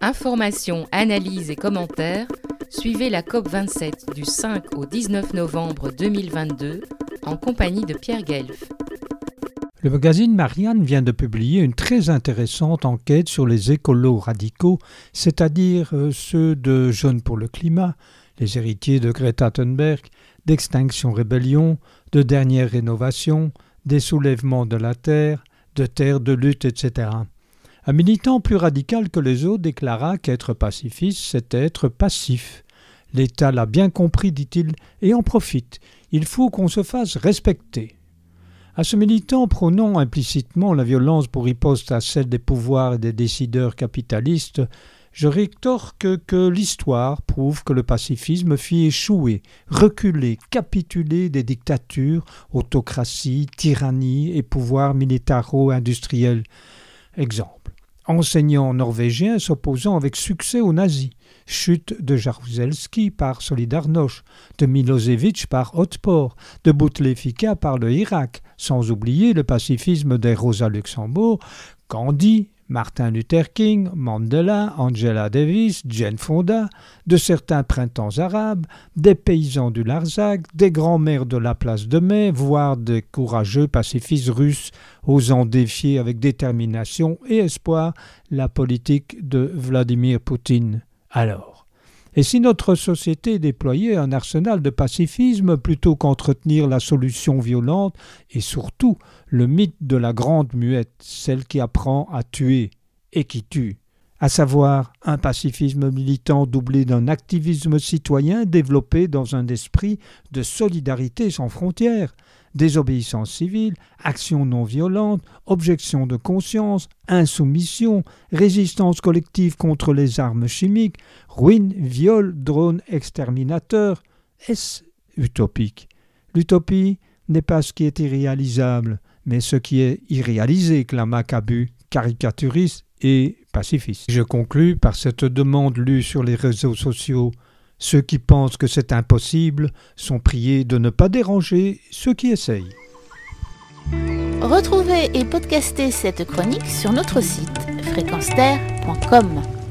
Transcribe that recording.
Informations, analyses et commentaires, suivez la COP27 du 5 au 19 novembre 2022 en compagnie de Pierre Guelf. Le magazine Marianne vient de publier une très intéressante enquête sur les écolos radicaux, c'est-à-dire euh, ceux de Jeunes pour le climat, les héritiers de Greta Thunberg, d'Extinction Rébellion, de Dernière Rénovation, des soulèvements de la Terre, de Terre de lutte, etc. Un militant plus radical que les autres déclara qu'être pacifiste, c'était être passif. L'État l'a bien compris, dit-il, et en profite. Il faut qu'on se fasse respecter. À ce militant prônant implicitement la violence pour riposte à celle des pouvoirs et des décideurs capitalistes, je rétorque que l'histoire prouve que le pacifisme fit échouer, reculer, capituler des dictatures, autocraties, tyrannies et pouvoirs militaro-industriels. Exemple. Enseignant norvégien s'opposant avec succès aux nazis. Chute de Jaruzelski par Solidarność, de Milosevic par Hotspur, de Bouteflika par le Irak, sans oublier le pacifisme des Rosa Luxembourg, Gandhi, Martin Luther King, Mandela, Angela Davis, Jane Fonda, de certains printemps arabes, des paysans du Larzac, des grands-mères de la place de mai, voire des courageux pacifistes russes osant défier avec détermination et espoir la politique de Vladimir Poutine. Alors, et si notre société déployait un arsenal de pacifisme plutôt qu'entretenir la solution violente et surtout le mythe de la grande muette, celle qui apprend à tuer et qui tue, à savoir un pacifisme militant doublé d'un activisme citoyen développé dans un esprit de solidarité sans frontières, désobéissance civile, action non violente, objection de conscience, insoumission, résistance collective contre les armes chimiques, ruine, viol, drone exterminateur. Est-ce utopique? L'utopie n'est pas ce qui est irréalisable, mais ce qui est irréalisé, clama Cabu, caricaturiste et pacifiste. Je conclus par cette demande lue sur les réseaux sociaux ceux qui pensent que c'est impossible sont priés de ne pas déranger ceux qui essayent. Retrouvez et podcastez cette chronique sur notre site fréquenceterre.com.